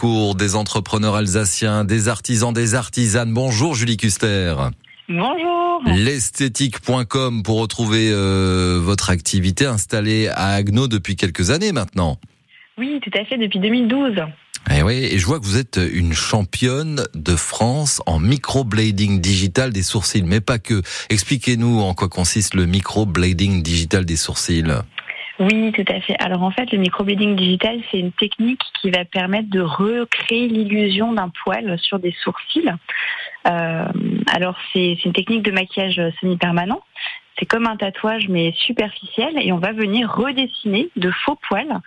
Cours des entrepreneurs alsaciens, des artisans, des artisanes. Bonjour Julie Custer. Bonjour. L'esthétique.com pour retrouver euh, votre activité installée à Agno depuis quelques années maintenant. Oui, tout à fait, depuis 2012. Et eh oui, et je vois que vous êtes une championne de France en microblading digital des sourcils, mais pas que. Expliquez-nous en quoi consiste le microblading digital des sourcils. Oui, tout à fait. Alors en fait, le microblading digital, c'est une technique qui va permettre de recréer l'illusion d'un poil sur des sourcils. Euh, alors c'est une technique de maquillage semi-permanent. C'est comme un tatouage mais superficiel et on va venir redessiner de faux poils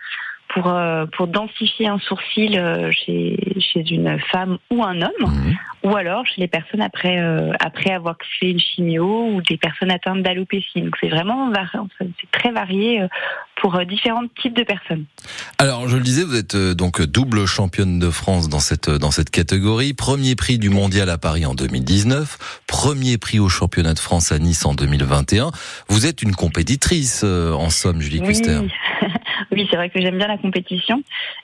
pour euh, pour densifier un sourcil euh, chez chez une femme ou un homme, mhm. ou alors chez les personnes après euh, après avoir fait une chimio ou des personnes atteintes d'alopécie. Donc c'est vraiment c'est très varié pour différents types de personnes. Alors je le disais, vous êtes donc double championne de France dans cette dans cette catégorie, premier prix du mondial à Paris en 2019, premier prix au championnat de France à Nice en 2021. Vous êtes une compétitrice en somme, Julie oui. Oui, c'est vrai que j'aime bien la compétition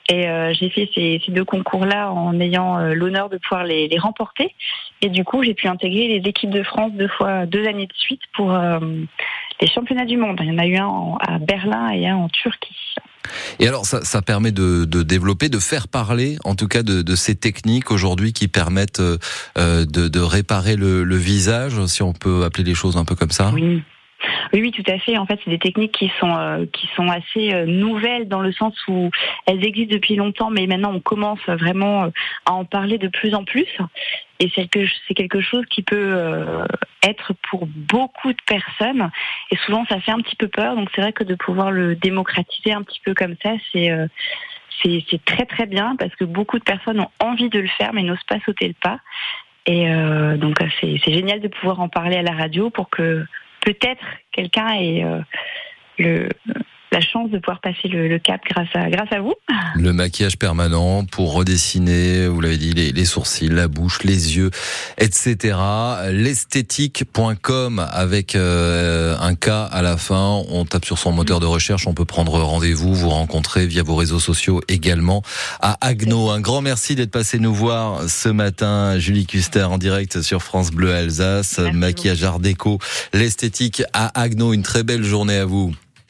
et euh, j'ai fait ces, deux concours-là en ayant euh, l'honneur de pouvoir les, remporter. Et du coup, j'ai pu intégrer les équipes de France deux fois, deux années de suite pour euh, les championnats du monde. Il y en a eu un à Berlin et un en Turquie. Et alors, ça, ça permet de, de, développer, de faire parler, en tout cas, de, de ces techniques aujourd'hui qui permettent de, de, réparer le, le visage, si on peut appeler les choses un peu comme ça? Oui. Oui, oui, tout à fait. En fait, c'est des techniques qui sont euh, qui sont assez euh, nouvelles dans le sens où elles existent depuis longtemps, mais maintenant on commence vraiment euh, à en parler de plus en plus. Et c'est quelque, c'est quelque chose qui peut être pour beaucoup de personnes. Et souvent, ça fait un petit peu peur. Donc, c'est vrai que de pouvoir le démocratiser un petit peu comme ça, c'est c'est très très bien parce que beaucoup de personnes ont envie de le faire mais n'osent pas sauter le pas. Et donc c'est génial de pouvoir en parler à la radio pour que peut-être quelqu'un ait euh, le la chance de pouvoir passer le, cap grâce à, grâce à vous. Le maquillage permanent pour redessiner, vous l'avez dit, les, sourcils, la bouche, les yeux, etc. L'esthétique.com avec euh, un K à la fin. On tape sur son moteur de recherche. On peut prendre rendez-vous, vous rencontrer via vos réseaux sociaux également à Agno. Un grand merci d'être passé nous voir ce matin. Julie Custer en direct sur France Bleu Alsace. maquillage art déco. L'esthétique à Agno. Une très belle journée à vous.